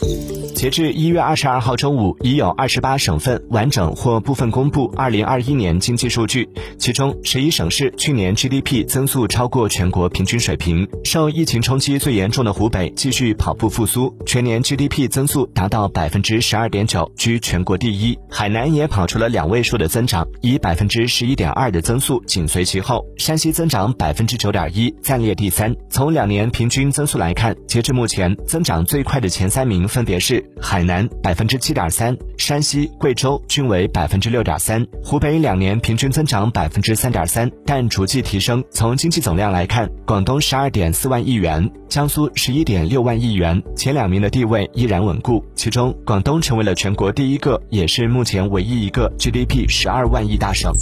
Thank you. 截至一月二十二号中午，已有二十八省份完整或部分公布二零二一年经济数据，其中十一省市去年 GDP 增速超过全国平均水平。受疫情冲击最严重的湖北继续跑步复苏，全年 GDP 增速达到百分之十二点九，居全国第一。海南也跑出了两位数的增长，以百分之十一点二的增速紧随其后。山西增长百分之九点一，暂列第三。从两年平均增速来看，截至目前，增长最快的前三名分别是。海南百分之七点三，山西、贵州均为百分之六点三，湖北两年平均增长百分之三点三，但逐季提升。从经济总量来看，广东十二点四万亿元，江苏十一点六万亿元，前两名的地位依然稳固。其中，广东成为了全国第一个，也是目前唯一一个 GDP 十二万亿大省。